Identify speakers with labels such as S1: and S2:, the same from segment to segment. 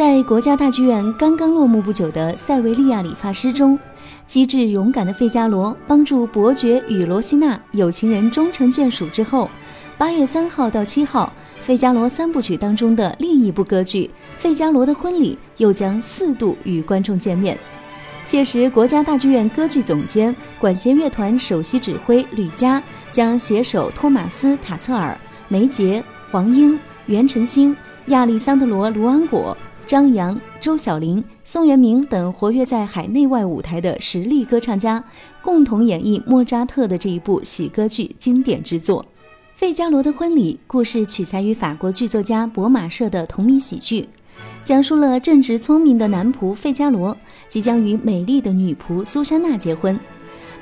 S1: 在国家大剧院刚刚落幕不久的《塞维利亚理发师》中，机智勇敢的费加罗帮助伯爵与罗西娜有情人终成眷属之后，八月三号到七号，《费加罗三部曲》当中的另一部歌剧《费加罗的婚礼》又将四度与观众见面。届时，国家大剧院歌剧总监、管弦乐团首席指挥吕嘉将携手托马斯·塔策尔、梅杰、黄英、袁晨星、亚历桑德罗·卢安果。张扬、周晓玲、宋元明等活跃在海内外舞台的实力歌唱家，共同演绎莫扎特的这一部喜歌剧经典之作《费加罗的婚礼》。故事取材于法国剧作家博马社的同名喜剧，讲述了正直聪明的男仆费加罗即将与美丽的女仆苏珊娜结婚，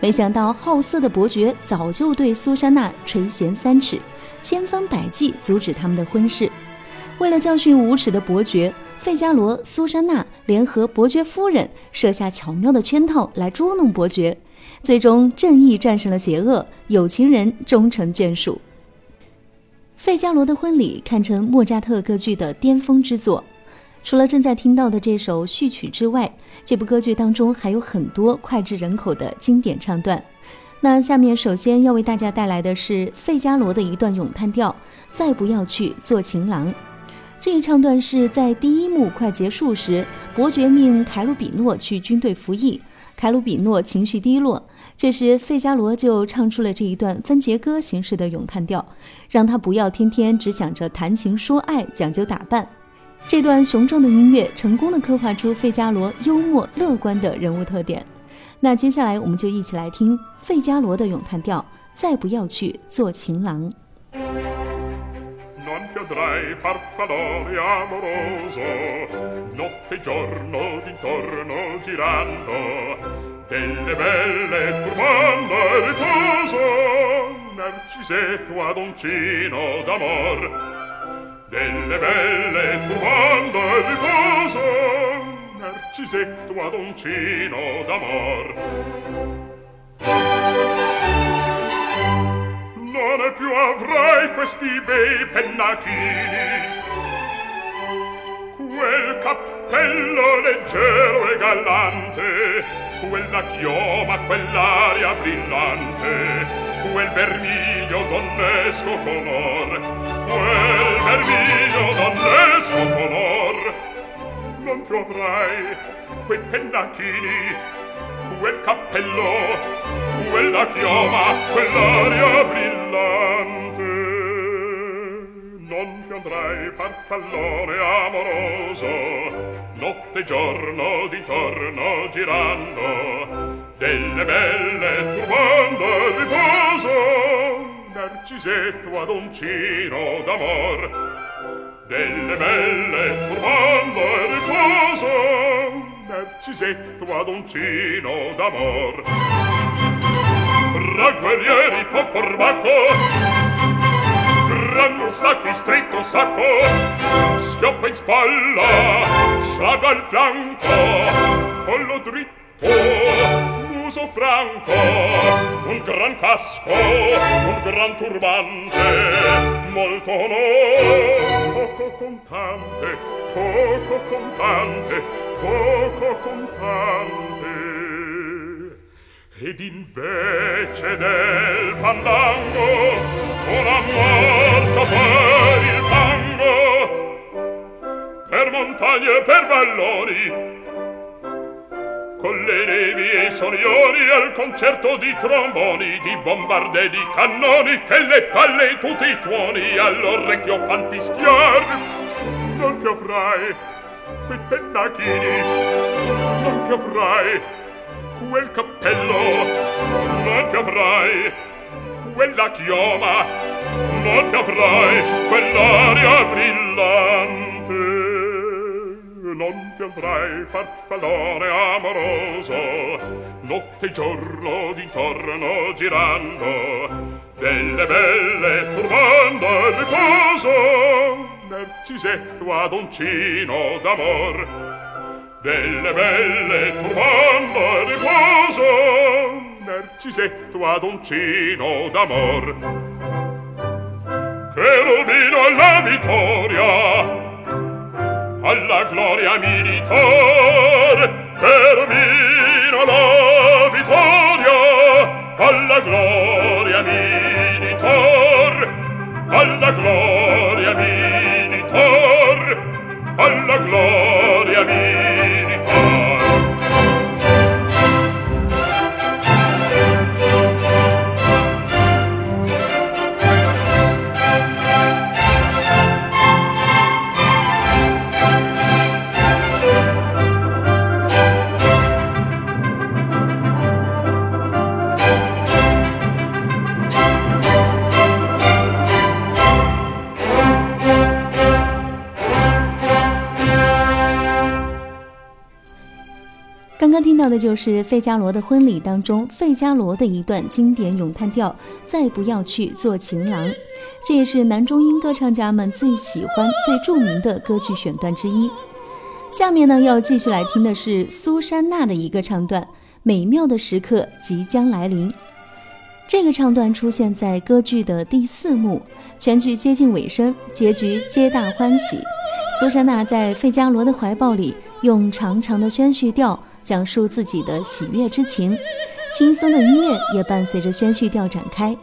S1: 没想到好色的伯爵早就对苏珊娜垂涎三尺，千方百计阻止他们的婚事。为了教训无耻的伯爵，费加罗、苏珊娜联合伯爵夫人设下巧妙的圈套来捉弄伯爵，最终正义战胜了邪恶，有情人终成眷属。费加罗的婚礼堪称莫扎特歌剧的巅峰之作。除了正在听到的这首序曲之外，这部歌剧当中还有很多脍炙人口的经典唱段。那下面首先要为大家带来的是费加罗的一段咏叹调：“再不要去做情郎。”这一唱段是在第一幕快结束时，伯爵命凯鲁比诺去军队服役，凯鲁比诺情绪低落，这时费加罗就唱出了这一段分节歌形式的咏叹调，让他不要天天只想着谈情说爱、讲究打扮。这段雄壮的音乐成功的刻画出费加罗幽默乐观的人物特点。那接下来我们就一起来听费加罗的咏叹调，再不要去做情郎。
S2: vedrai farfallone amoroso. Notte e giorno d'intorno girando delle belle turbando e riposo narcisetto adoncino d'amor. Delle belle turbando e riposo narcisetto adoncino d'amor. Non più avrai questi bei pennacchini quel cappello leggero e galante quella chioma, quell'aria brillante quel vermiglio donnesco color quel vermiglio donnesco color non più avrai quei pennacchini quel cappello quella chioma, quell'aria brillante. andrai farfallone amoroso. Notte e giorno d'intorno girando delle belle turbando il riposo. Narcisetto ad uncino d'amor delle belle turbando il riposo. Narcisetto ad uncino d'amor. Fra guerrieri po formato Branno sacchi stretto sacco, schioppa in spalla, sciaga al fianco collo dritto, muso franco, un gran casco, un gran turbante, molto onore, poco contante, poco contante, poco contante. Ed invece del fandango una marcia per il tango per montagne e per valloni con le nevi e i sonioni al concerto di tromboni di bombarde di cannoni che le palle e tutti i tuoni all'orecchio fan fischiar. Non ti avrai quei pennacchini non ti avrai quel cappello non ti avrai quella chioma non ti avrai quell'aria brillante non ti avrai farfallone amoroso notte e giorno d'intorno girando delle belle turbando il riposo narcisetto ad uncino d'amor delle belle turbando riposo narcisetto ad uncino d'amor. Che rubino alla vittoria alla gloria militor cherubino alla vittoria alla gloria militor alla gloria militor alla gloria militor
S1: 刚刚听到的就是费加罗的婚礼当中费加罗的一段经典咏叹调，再不要去做情郎，这也是男中音歌唱家们最喜欢、最著名的歌剧选段之一。下面呢，要继续来听的是苏珊娜的一个唱段，《美妙的时刻即将来临》。这个唱段出现在歌剧的第四幕，全剧接近尾声，结局皆大欢喜。苏珊娜在费加罗的怀抱里，用长长的宣叙调。讲述自己的喜悦之情，轻松的音乐也伴随着宣叙调展开。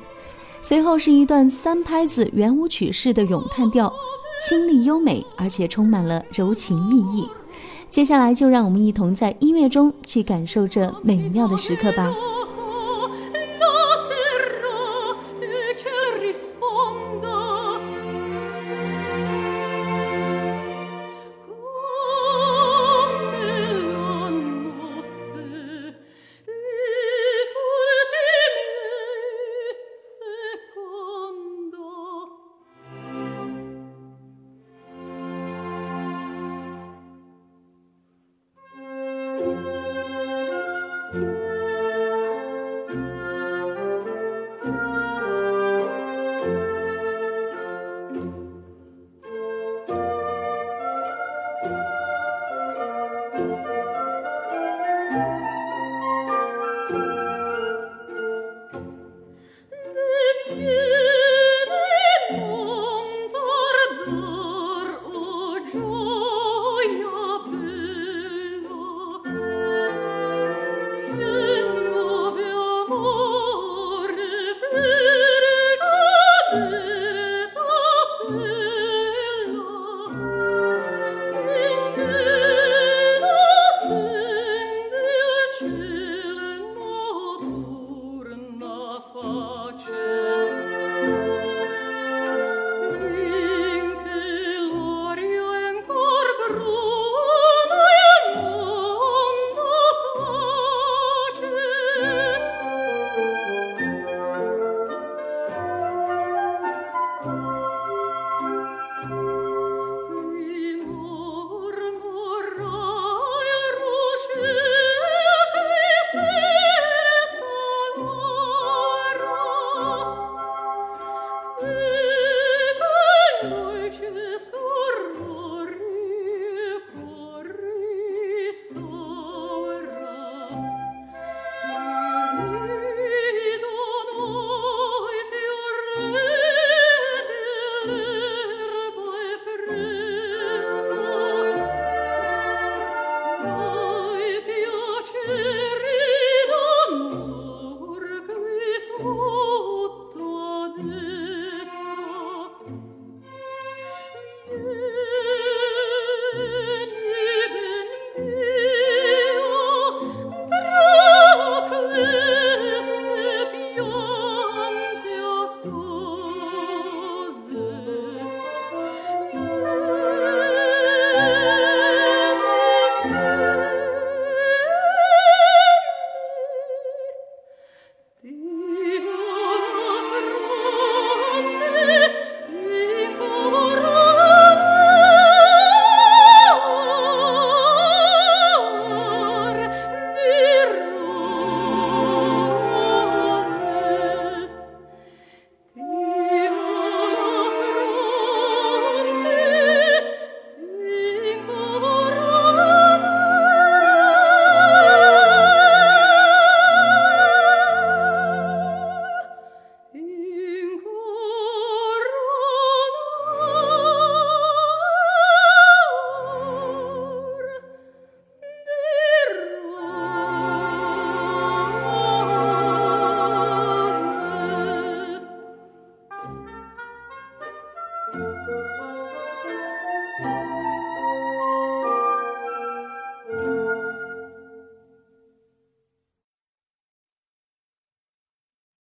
S1: 随后是一段三拍子圆舞曲式的咏叹调，清丽优美，而且充满了柔情蜜意。接下来就让我们一同在音乐中去感受这美妙的时刻吧。